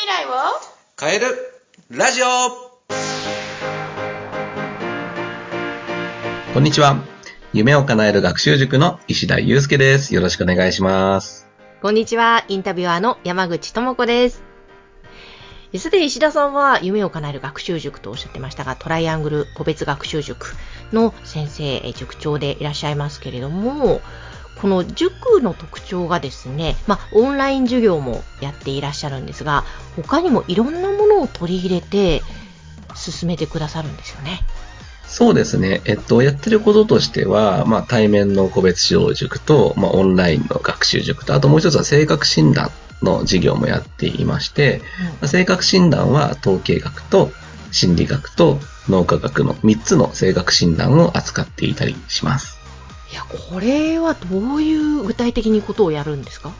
未来を？変えるラジオこんにちは。夢を叶える学習塾の石田祐介です。よろしくお願いします。こんにちは、インタビュアーの山口智子です。すでに石田さんは夢を叶える学習塾とおっしゃってましたが、トライアングル個別学習塾の先生、え塾長でいらっしゃいますけれども、この塾の特徴がですね、まあ、オンライン授業もやっていらっしゃるんですが、他にもいろんなものを取り入れて進めてくださるんですよね。そうですね。えっと、やってることとしては、まあ、対面の個別指導塾と、まあ、オンラインの学習塾と、あともう一つは性格診断の授業もやっていまして、まあ性格診断は統計学と心理学と脳科学の3つの性格診断を扱っていたりします。いや、これはどういう具体的にことをやるんですか？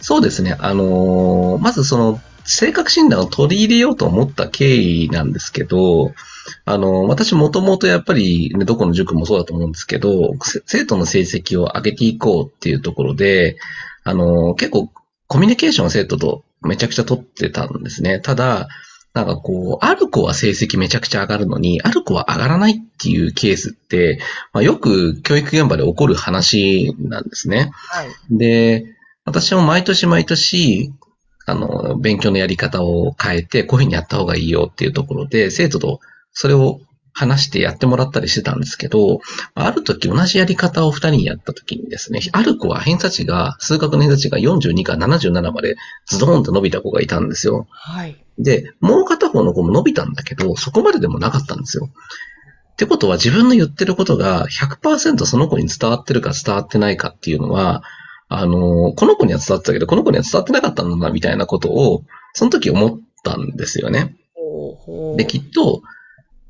そうですね。あのーまずその、性格診断を取り入れようと思った経緯なんですけど、あの私もともとやっぱり、ね、どこの塾もそうだと思うんですけど、生徒の成績を上げていこうっていうところで、あの結構コミュニケーションを生徒とめちゃくちゃ取ってたんですね。ただ、なんかこう、ある子は成績めちゃくちゃ上がるのに、ある子は上がらないっていうケースって、まあ、よく教育現場で起こる話なんですね。はい。で、私も毎年毎年、あの、勉強のやり方を変えて、こういうふうにやった方がいいよっていうところで、生徒とそれを話してやってもらったりしてたんですけど、ある時同じやり方を二人にやった時にですね、ある子は偏差値が、数学の偏差値が42から77までズドーンと伸びた子がいたんですよ。はい。で、もう片方の子も伸びたんだけど、そこまででもなかったんですよ。ってことは自分の言ってることが100%その子に伝わってるか伝わってないかっていうのは、あの、この子には伝わってたけど、この子には伝わってなかったんだな、みたいなことを、その時思ったんですよね。で、きっと、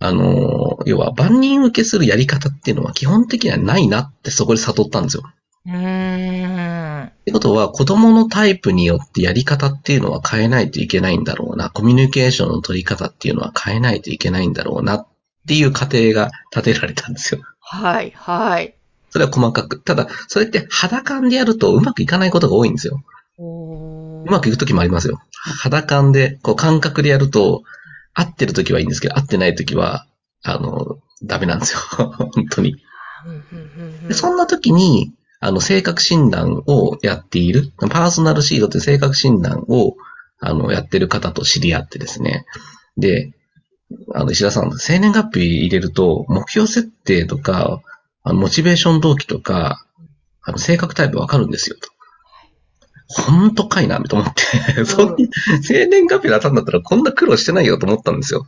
あの、要は万人受けするやり方っていうのは基本的にはないなってそこで悟ったんですよ。うーん。ってことは、子供のタイプによってやり方っていうのは変えないといけないんだろうな。コミュニケーションの取り方っていうのは変えないといけないんだろうなっていう過程が立てられたんですよ。はい、はい。それは細かく。ただ、それって肌感でやるとうまくいかないことが多いんですよ。ううまくいくときもありますよ。肌感で、こう感覚でやると、合ってるときはいいんですけど、合ってないときは、あの、ダメなんですよ。本当に。でそんな時に、あの、性格診断をやっている、パーソナルシードという性格診断を、あの、やってる方と知り合ってですね。で、あの、石田さん、生年月日入れると、目標設定とか、あの、モチベーション動機とか、あの、性格タイプわかるんですよ、と。本当かいな、と思って。そんな、生年月日で当たるんだったらこんな苦労してないよと思ったんですよ。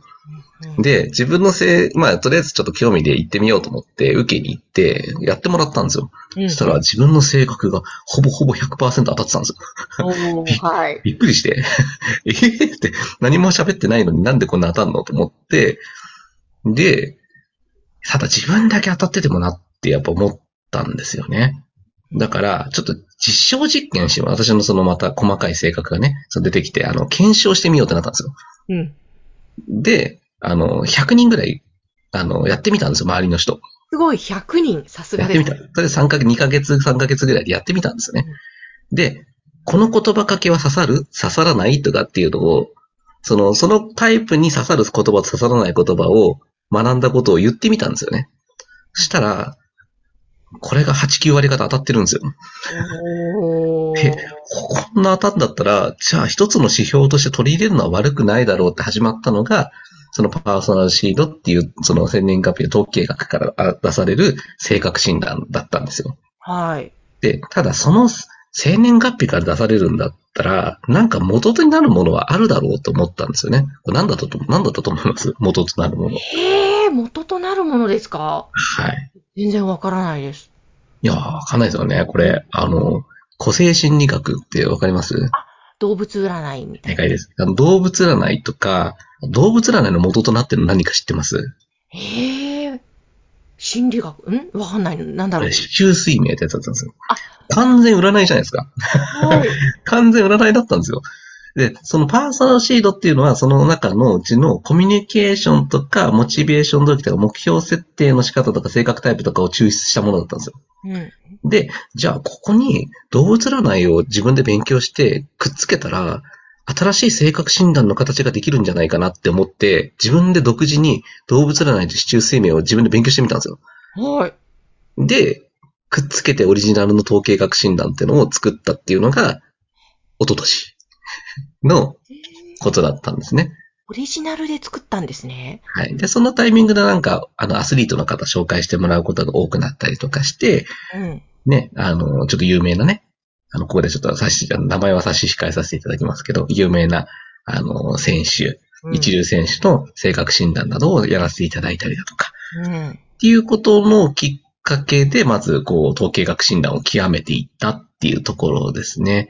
で、自分のせい、まあ、とりあえずちょっと興味で行ってみようと思って、受けに行って、やってもらったんですよ。うん、そしたら自分の性格がほぼほぼ100%当たってたんですよ。おー はい。びっくりして、えー？って何も喋ってないのになんでこんな当たんのと思って、で、ただ自分だけ当たっててもなってやっぱ思ったんですよね。だから、ちょっと実証実験しよう。私のそのまた細かい性格がね、そう出てきて、あの、検証してみようってなったんですよ。うん。で、あの、100人ぐらい、あの、やってみたんですよ、周りの人。すごい、100人、さすがです。やってみた。それで3ヶ月、2ヶ月、3ヶ月ぐらいでやってみたんですよね。で、この言葉かけは刺さる？刺さらないとかっていうのを、その、そのタイプに刺さる言葉と刺さらない言葉を学んだことを言ってみたんですよね。そしたら、これが8、9割方当たってるんですよ。おーえこんな当たんだったら、じゃあ一つの指標として取り入れるのは悪くないだろうって始まったのが、そのパーソナルシードっていう、その千年月日の統計学からあ出される性格診断だったんですよ。はい。で、ただその生年月日から出されるんだったら、なんか元となるものはあるだろうと思ったんですよね。これ何だったと、何だったと思います？元となるもの。へえ、元となるものですか？はい。全然わからないです。いやー、わかんないですよね。これ、あの、個性心理学ってわかります？動物占いみたいな。正解です。動物占いとか、動物占いの元となってるの何か知ってます？へえ。心理学、ん？わかんないの。なんだろうこれ、。周水明ってやつだったんですよあ。完全占いじゃないですか。はい。完全占いだったんですよ。で、そのパーソナルシードっていうのは、その中のうちのコミュニケーションとか、モチベーション動機とか、目標設定の仕方とか、性格タイプとかを抽出したものだったんですよ。うん。で、じゃあ、ここに動物占いを自分で勉強してくっつけたら、新しい性格診断の形ができるんじゃないかなって思って、自分で独自に動物占いと市中生命を自分で勉強してみたんですよ。はい。で、くっつけてオリジナルの統計学診断っていうのを作ったっていうのが、一昨年 のことだったんですね。オリジナルで作ったんですね。はい。で、そのタイミングでなんか、あの、アスリートの方紹介してもらうことが多くなったりとかして、うん、ね、あの、ちょっと有名なね、あの、ここでちょっと差し、名前は差し控えさせていただきますけど、有名な、あの、選手、一流選手の性格診断などをやらせていただいたりだとか、うん、っていうことのきっかけで、まず、こう、統計学診断を極めていったっていうところですね。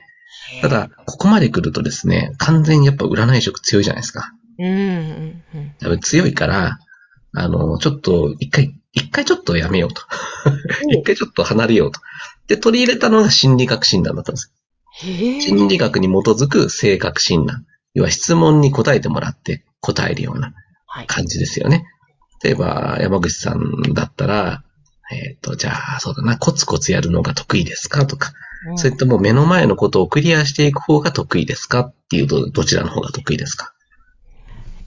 ただ、ここまで来るとですね、完全にやっぱ占い色強いじゃないですか。うん。多分強いから、あの、ちょっと、一回、一回ちょっとやめようと。一回ちょっと離れようと。で、取り入れたのが心理学診断だったんです。心理学に基づく性格診断。要は質問に答えてもらって答えるような感じですよね。はい、例えば、山口さんだったら、えっ、ー、と、じゃあ、そうだな、コツコツやるのが得意ですかとか、うん、それとも目の前のことをクリアしていく方が得意ですか？っていうと、どちらの方が得意ですか？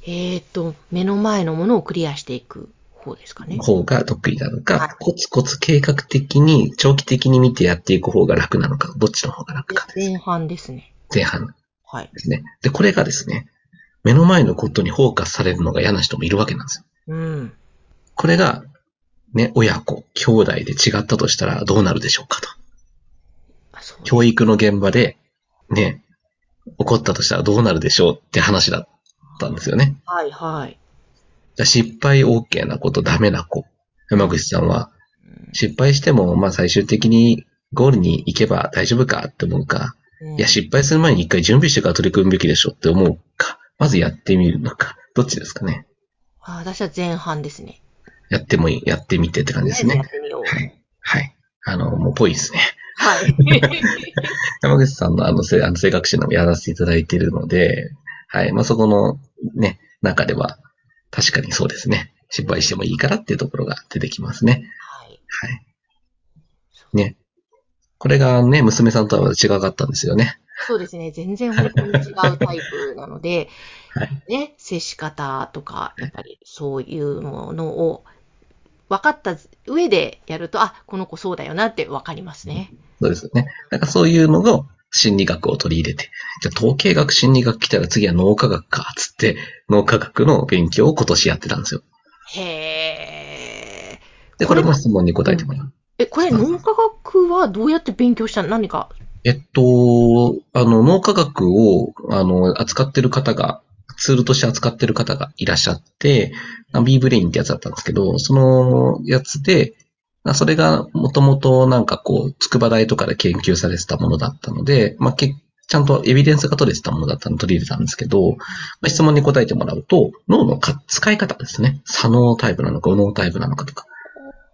えっ、ー、と、目の前のものをクリアしていく方ですかね。方が得意なのか、はい、コツコツ計画的に、長期的に見てやっていく方が楽なのか、どっちの方が楽か。前半ですね。前半。はい。ですね。で、これがですね、目の前のことにフォーカスされるのが嫌な人もいるわけなんですよ。うん。これが、ね、親子、兄弟で違ったとしたらどうなるでしょうかと。教育の現場で、ね、起こったとしたらどうなるでしょうって話だったんですよね。はいはい。失敗 OK な子とダメな子。山口さんは、失敗しても、まあ最終的にゴールに行けば大丈夫かって思うか、うん、いや、失敗する前に一回準備してから取り組むべきでしょって思うか、まずやってみるのか、どっちですかね。あ私は前半ですね。やってもいい、やってみてって感じですね。やってみよう。はい。はい。あの、もうぽいですね。はい。山口さんのあの、あの性格診断もやらせていただいているので、はい。まあ、そこのね、中では、確かにそうですね。失敗してもいいからっていうところが出てきますね。はい。はい。ね。これがね、娘さんとは違かったんですよね。そうですね。全然本当に違うタイプなので、はい、ね、接し方とか、やっぱりそういうものを分かった上でやると、あ、この子そうだよなって分かりますね。そうですね。だからそういうのを心理学を取り入れて、じゃあ統計学心理学来たら次は脳科学か、つって、脳科学の勉強を今年やってたんですよ。へー。で、これも質問に答えてもらう。え、これ脳科学はどうやって勉強したの？何かえっと、あの、脳科学を、あの、扱ってる方が、ツールとして扱ってる方がいらっしゃって、B ブレインってやつだったんですけど、そのやつで、それがもともとなんかこう、筑波大とかで研究されてたものだったので、まあ、ちゃんとエビデンスが取れてたものだったので取り入れたんですけど、まあ、質問に答えてもらうと、脳の使い方ですね。左脳タイプなのか、右脳タイプなのかとか。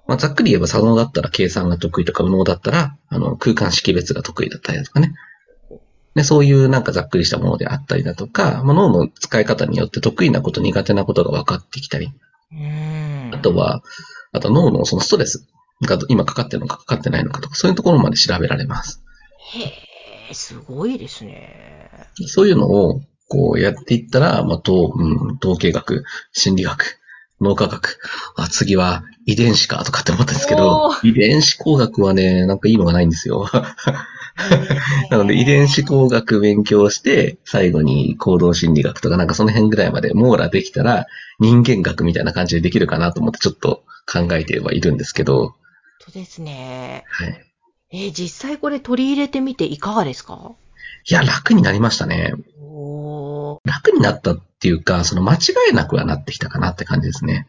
まあ、ざっくり言えば左脳だったら計算が得意とか、右脳だったら、あの、空間識別が得意だったりとかね。で、そういうなんかざっくりしたものであったりだとか、まあ、脳の使い方によって得意なこと、苦手なことが分かってきたり。あとは、あと脳のそのストレスが今かかってるのかかかってないのかとか、そういうところまで調べられます。へえ、すごいですね。そういうのを、こうやっていったら、まあ、統、うん、統計学、心理学、脳科学、あ、次は遺伝子かとかって思ったんですけど、遺伝子工学はね、なんかいいのがないんですよ。なので遺伝子工学勉強して、最後に行動心理学とかなんかその辺ぐらいまで網羅できたら、人間学みたいな感じでできるかなと思ってちょっと考えてはいるんですけど。そうですね。はい。えー、実際これ取り入れてみていかがですか？いや、楽になりましたね。楽になったっていうか、その間違いなくはなってきたかなって感じですね。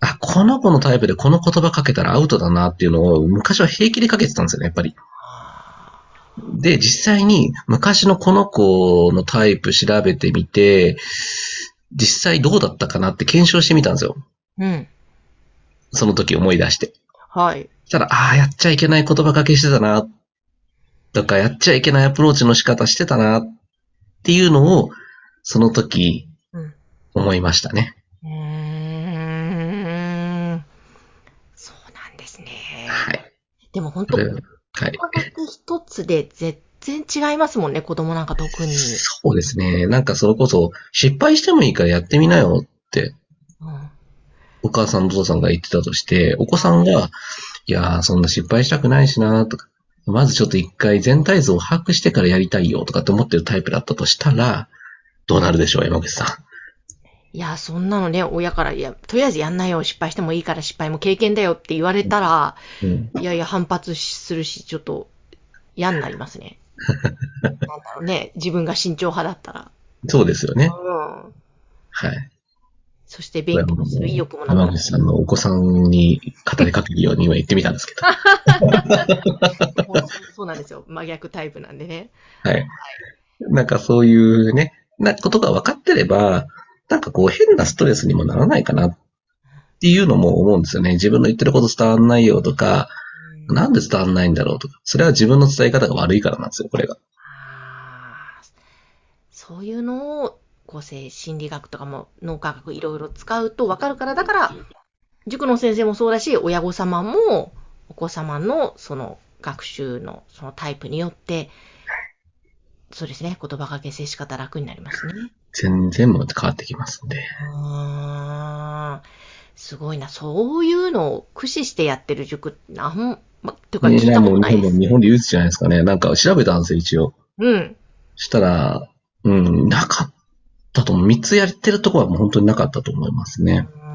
あ、この子のタイプでこの言葉かけたらアウトだなっていうのを昔は平気でかけてたんですよね、やっぱり。で、実際に昔のこの子のタイプ調べてみて、実際どうだったかなって検証してみたんですよ。うん。その時思い出して。はい。そしたら、ああ、やっちゃいけない言葉かけしてたな、とか、やっちゃいけないアプローチの仕方してたな、っていうのを、その時、思いましたね。うん。そうなんですね。はい。でも本当、はい。一つで全然違いますもんね、子供なんか特に。そうですね。なんかそれこそ、失敗してもいいからやってみなよって、うん、お母さんお父さんが言ってたとして、お子さんが、いやー、そんな失敗したくないしなとか、まずちょっと一回全体像を把握してからやりたいよとかって思ってるタイプだったとしたら、どうなるでしょう、山口さん。いや、そんなのね、親から、いや、とりあえずやんないよ、失敗してもいいから失敗も経験だよって言われたら、うん、いやいや、反発するし、ちょっと嫌になりますね。なんだろうね、自分が慎重派だったら。そうですよね。うん。はい。そして勉強する意欲もなくな山口さんのお子さんに語りかけるように今言ってみたんですけど。そうなんですよ。真逆タイプなんでね。はい。なんかそういうね、なことが分かってれば、なんかこう変なストレスにもならないかなっていうのも思うんですよね。自分の言ってること伝わんないよとか、なんで伝わんないんだろうとか。それは自分の伝え方が悪いからなんですよ、これが。そういうのを、個性心理学とかも脳科学いろいろ使うと分かるから、だから、塾の先生もそうだし、親御様も、お子様のその学習のそのタイプによって、そうですね、言葉がけ接し方楽になりますね。全然も変わってきますんで。すごいな。そういうのを駆使してやってる塾、なん、ま、とか聞いたことないです。日本で唯一じゃないですかね。なんか調べたんですよ、一応。うん。したら、うん、なかったと思う。三つやってるところはもう本当になかったと思いますね。うん。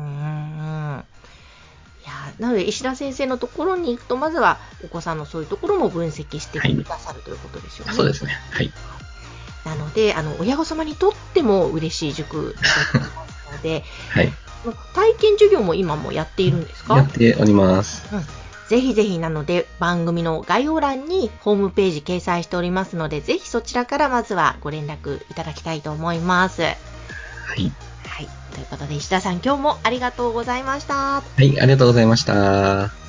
なので石田先生のところに行くと、まずはお子さんのそういうところも分析してくださる、はい、ということですよね。そうですね。はい。なので、あの、親御様にとっても嬉しい塾だと思いますので、はい。体験授業も今もやっているんですか？やっております。うん。ぜひぜひなので番組の概要欄にホームページ掲載しておりますので、ぜひそちらからまずはご連絡いただきたいと思います。はい。はい。ということで石田さん今日もありがとうございました。はい、ありがとうございました。